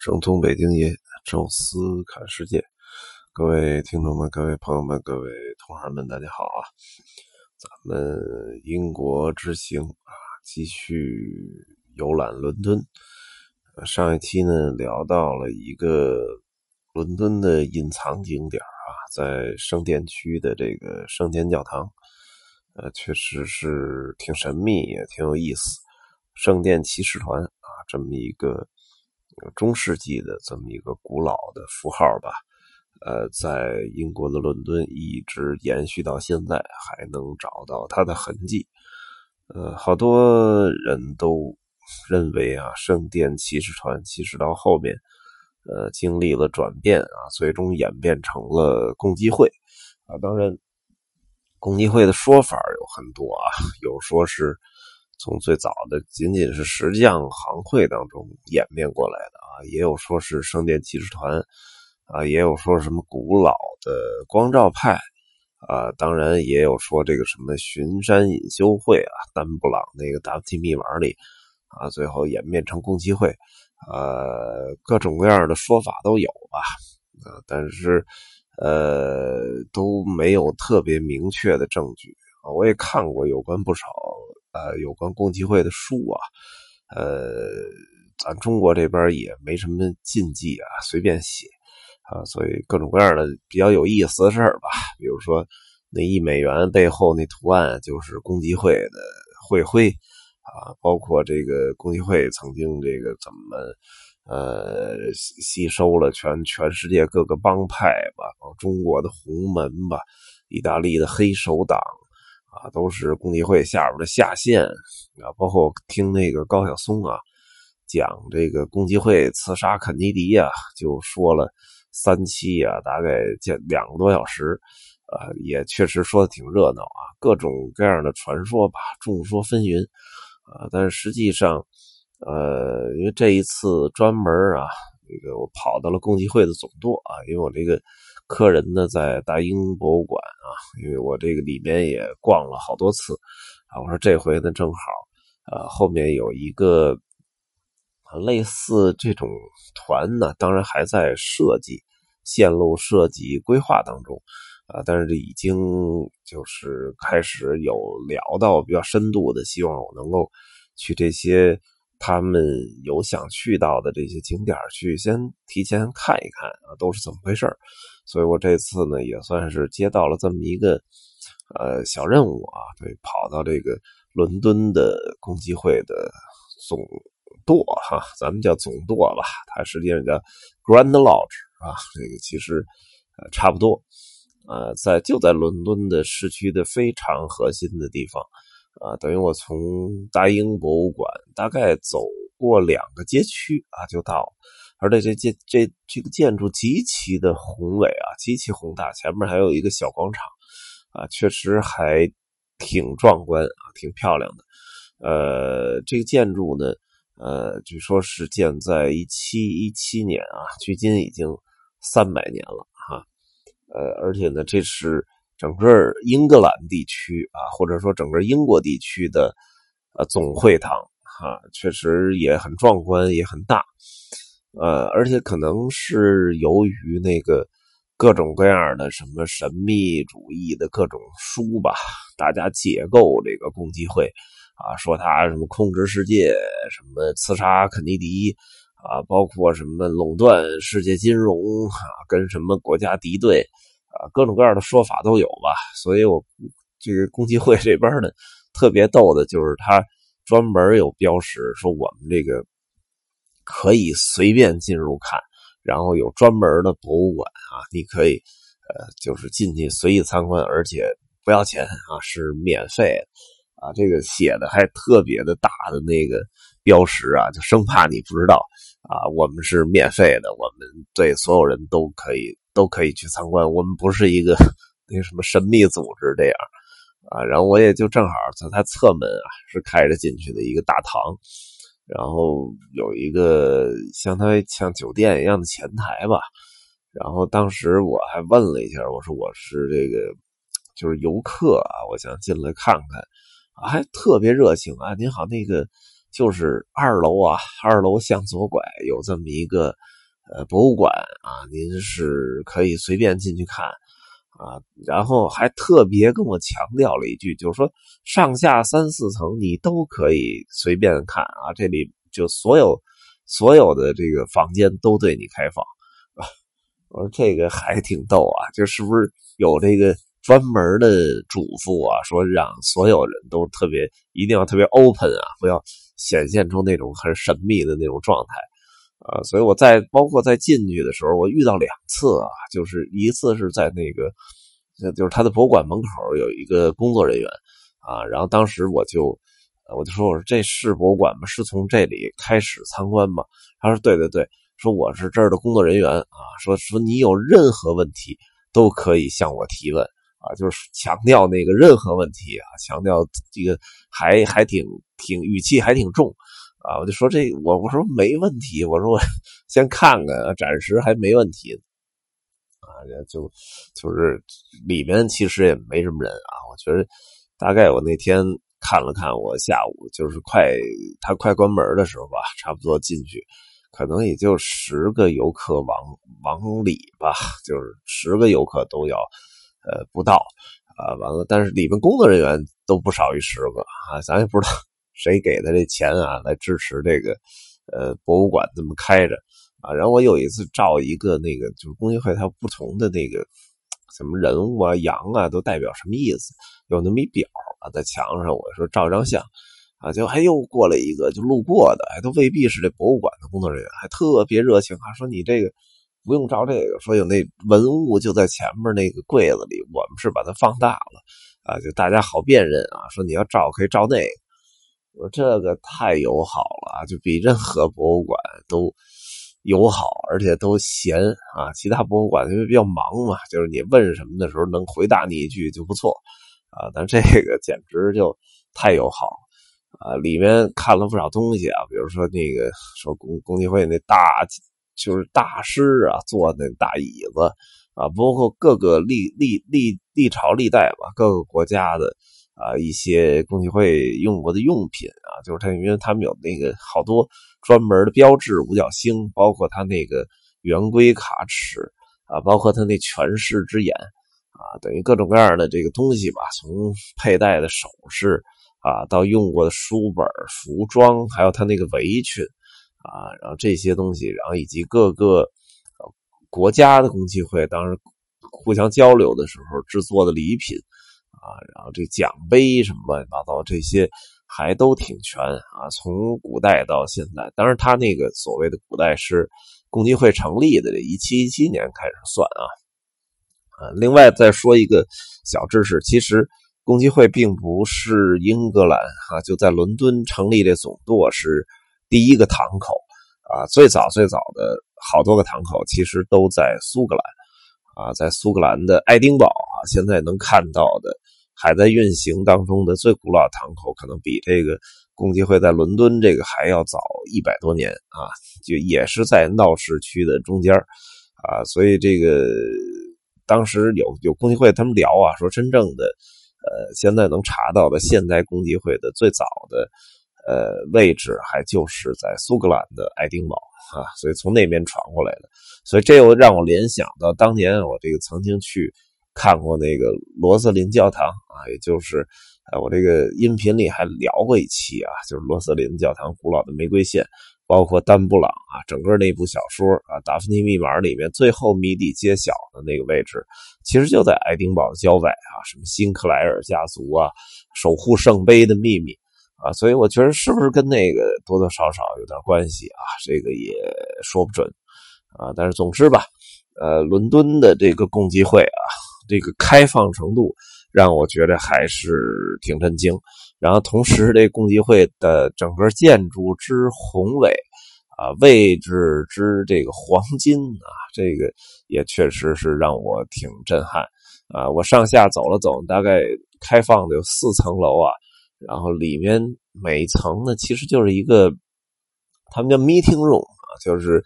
正宗北京爷，宙斯看世界。各位听众们，各位朋友们，各位同行们，大家好啊！咱们英国之行啊，继续游览伦敦。上一期呢，聊到了一个伦敦的隐藏景点啊，在圣殿区的这个圣殿教堂，呃，确实是挺神秘，也挺有意思。圣殿骑士团啊，这么一个。中世纪的这么一个古老的符号吧，呃，在英国的伦敦一直延续到现在，还能找到它的痕迹。呃，好多人都认为啊，圣殿骑士团其实到后面，呃，经历了转变啊，最终演变成了共济会啊。当然，共济会的说法有很多啊，有说是。从最早的仅仅是石匠行会当中演变过来的啊，也有说是圣殿骑士团啊，也有说什么古老的光照派啊，当然也有说这个什么巡山隐修会啊，丹布朗那个 W T 密码里啊，最后演变成共济会，呃，各种各样的说法都有吧啊，但是呃都没有特别明确的证据啊，我也看过有关不少。呃，有关共济会的书啊，呃，咱中国这边也没什么禁忌啊，随便写啊，所以各种各样的比较有意思的事儿吧，比如说那一美元背后那图案就是共济会的会徽啊，包括这个共济会曾经这个怎么呃吸收了全全世界各个帮派吧，中国的红门吧，意大利的黑手党。啊，都是共济会下边的下线啊，包括听那个高晓松啊讲这个共济会刺杀肯尼迪啊，就说了三期啊，大概见两个多小时，啊，也确实说的挺热闹啊，各种各样的传说吧，众说纷纭啊，但是实际上，呃，因为这一次专门啊，这个我跑到了共济会的总舵啊，因为我这个。客人呢，在大英博物馆啊，因为我这个里面也逛了好多次啊，我说这回呢正好，呃，后面有一个类似这种团呢，当然还在设计、线路设计规划当中啊，但是已经就是开始有聊到比较深度的，希望我能够去这些。他们有想去到的这些景点去先提前看一看啊，都是怎么回事所以我这次呢，也算是接到了这么一个呃小任务啊，对，跑到这个伦敦的共济会的总舵哈，咱们叫总舵吧，它实际上叫 Grand Lodge 啊，这个其实呃差不多，呃，在就在伦敦的市区的非常核心的地方。啊，等于我从大英博物馆大概走过两个街区啊，就到，而且这建这这个建筑极其的宏伟啊，极其宏大，前面还有一个小广场，啊，确实还挺壮观啊，挺漂亮的。呃，这个建筑呢，呃，据说是建在一七一七年啊，距今已经三百年了哈。呃，而且呢，这是。整个英格兰地区啊，或者说整个英国地区的呃总会堂哈，确实也很壮观，也很大，呃，而且可能是由于那个各种各样的什么神秘主义的各种书吧，大家解构这个共济会啊，说他什么控制世界，什么刺杀肯尼迪啊，包括什么垄断世界金融啊，跟什么国家敌对。啊，各种各样的说法都有吧，所以我这个共济会这边呢，特别逗的就是他专门有标识，说我们这个可以随便进入看，然后有专门的博物馆啊，你可以呃，就是进去随意参观，而且不要钱啊，是免费啊，这个写的还特别的大的那个标识啊，就生怕你不知道啊，我们是免费的，我们对所有人都可以。都可以去参观，我们不是一个 那什么神秘组织这样啊。然后我也就正好在它侧门啊，是开着进去的一个大堂，然后有一个相当于像酒店一样的前台吧。然后当时我还问了一下，我说我是这个就是游客啊，我想进来看看，还特别热情啊。您好，那个就是二楼啊，二楼向左拐有这么一个。呃博物馆啊，您是可以随便进去看啊。然后还特别跟我强调了一句，就是说上下三四层你都可以随便看啊，这里就所有所有的这个房间都对你开放啊。我说这个还挺逗啊，就是不是有这个。专门的嘱咐啊，说让所有人都特别一定要特别 open 啊，不要显现出那种很神秘的那种状态啊。所以我在包括在进去的时候，我遇到两次啊，就是一次是在那个就是他的博物馆门口有一个工作人员啊，然后当时我就我就说我说这是博物馆吗？是从这里开始参观吗？他说对对对，说我是这儿的工作人员啊，说说你有任何问题都可以向我提问。啊，就是强调那个任何问题啊，强调这个还还挺挺语气还挺重啊，我就说这我我说没问题，我说我先看看，暂时还没问题啊，就就是里面其实也没什么人啊，我觉得大概我那天看了看，我下午就是快他快关门的时候吧，差不多进去，可能也就十个游客往往里吧，就是十个游客都要。呃，不到啊，完了，但是里面工作人员都不少于十个啊，咱也不知道谁给的这钱啊，来支持这个呃博物馆这么开着啊。然后我有一次照一个那个，就是工协会它不同的那个什么人物啊、羊啊，都代表什么意思？有那么一表啊，在墙上，我说照张相啊，结果还又过来一个，就路过的，还都未必是这博物馆的工作人员，还特别热情，还说你这个。不用照这个，说有那文物就在前面那个柜子里，我们是把它放大了啊，就大家好辨认啊。说你要照可以照那个，我这个太友好了，就比任何博物馆都友好，而且都闲啊。其他博物馆因为比较忙嘛，就是你问什么的时候能回答你一句就不错啊。但这个简直就太友好啊！里面看了不少东西啊，比如说那个说公公济会那大。就是大师啊，坐那大椅子啊，包括各个历历历历朝历代吧，各个国家的啊一些共济会用过的用品啊，就是他因为他们有那个好多专门的标志五角星，包括他那个圆规卡尺啊，包括他那权势之眼啊，等于各种各样的这个东西吧，从佩戴的首饰啊，到用过的书本、服装，还有他那个围裙。啊，然后这些东西，然后以及各个国家的共济会，当时互相交流的时候制作的礼品啊，然后这奖杯什么乱七八糟这些还都挺全啊。从古代到现在，当然他那个所谓的古代是共济会成立的这一七一七年开始算啊。啊，另外再说一个小知识，其实共济会并不是英格兰啊，就在伦敦成立的总舵是。第一个堂口啊，最早最早的好多个堂口其实都在苏格兰啊，在苏格兰的爱丁堡啊，现在能看到的还在运行当中的最古老的堂口，可能比这个共济会在伦敦这个还要早一百多年啊，就也是在闹市区的中间啊，所以这个当时有有共济会他们聊啊，说真正的呃，现在能查到的现代共济会的最早的。呃，位置还就是在苏格兰的爱丁堡啊，所以从那边传过来的，所以这又让我联想到当年我这个曾经去看过那个罗瑟林教堂啊，也就是呃我这个音频里还聊过一期啊，就是罗瑟林教堂古老的玫瑰线，包括丹布朗啊，整个那部小说啊《达芬奇密码》里面最后谜底揭晓的那个位置，其实就在爱丁堡的郊外啊，什么辛克莱尔家族啊，守护圣杯的秘密。啊，所以我觉得是不是跟那个多多少少有点关系啊？这个也说不准啊。但是总之吧，呃，伦敦的这个共济会啊，这个开放程度让我觉得还是挺震惊。然后同时，这共济会的整个建筑之宏伟啊，位置之这个黄金啊，这个也确实是让我挺震撼啊。我上下走了走，大概开放的有四层楼啊。然后里面每一层呢，其实就是一个，他们叫 meeting room 啊，就是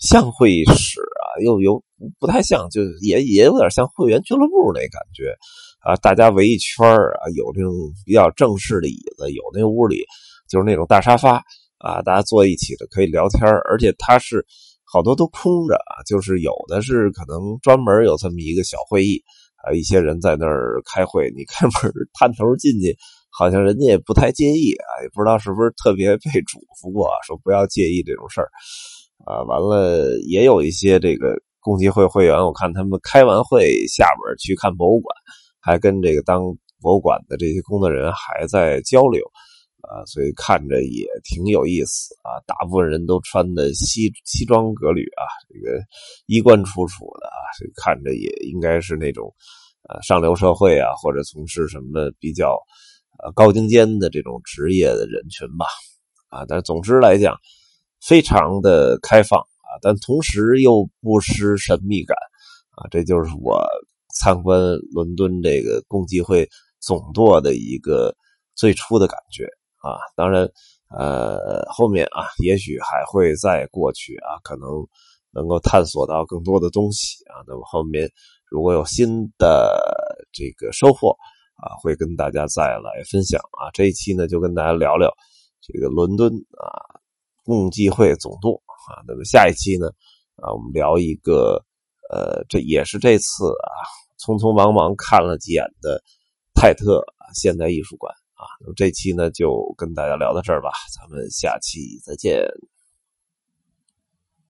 像会议室啊，又有不太像，就也也有点像会员俱乐部那感觉啊，大家围一圈啊，有这种比较正式的椅子，有那屋里就是那种大沙发啊，大家坐一起的可以聊天而且它是好多都空着啊，就是有的是可能专门有这么一个小会议啊，一些人在那儿开会，你开门探头进去，好像人家也不太介意啊，也不知道是不是特别被嘱咐过，说不要介意这种事儿啊。完了，也有一些这个共济会会员，我看他们开完会下边去看博物馆，还跟这个当博物馆的这些工作人员还在交流。啊，所以看着也挺有意思啊！大部分人都穿的西西装革履啊，这个衣冠楚楚的啊，这看着也应该是那种呃上流社会啊，或者从事什么比较呃高精尖的这种职业的人群吧。啊，但总之来讲，非常的开放啊，但同时又不失神秘感啊，这就是我参观伦敦这个共济会总舵的一个最初的感觉。啊，当然，呃，后面啊，也许还会再过去啊，可能能够探索到更多的东西啊。那么后面如果有新的这个收获啊，会跟大家再来分享啊。这一期呢，就跟大家聊聊这个伦敦啊共济会总舵啊。那么下一期呢，啊，我们聊一个呃，这也是这次啊匆匆忙忙看了几眼的泰特现代艺术馆。啊，那么这期呢就跟大家聊到这儿吧，咱们下期再见。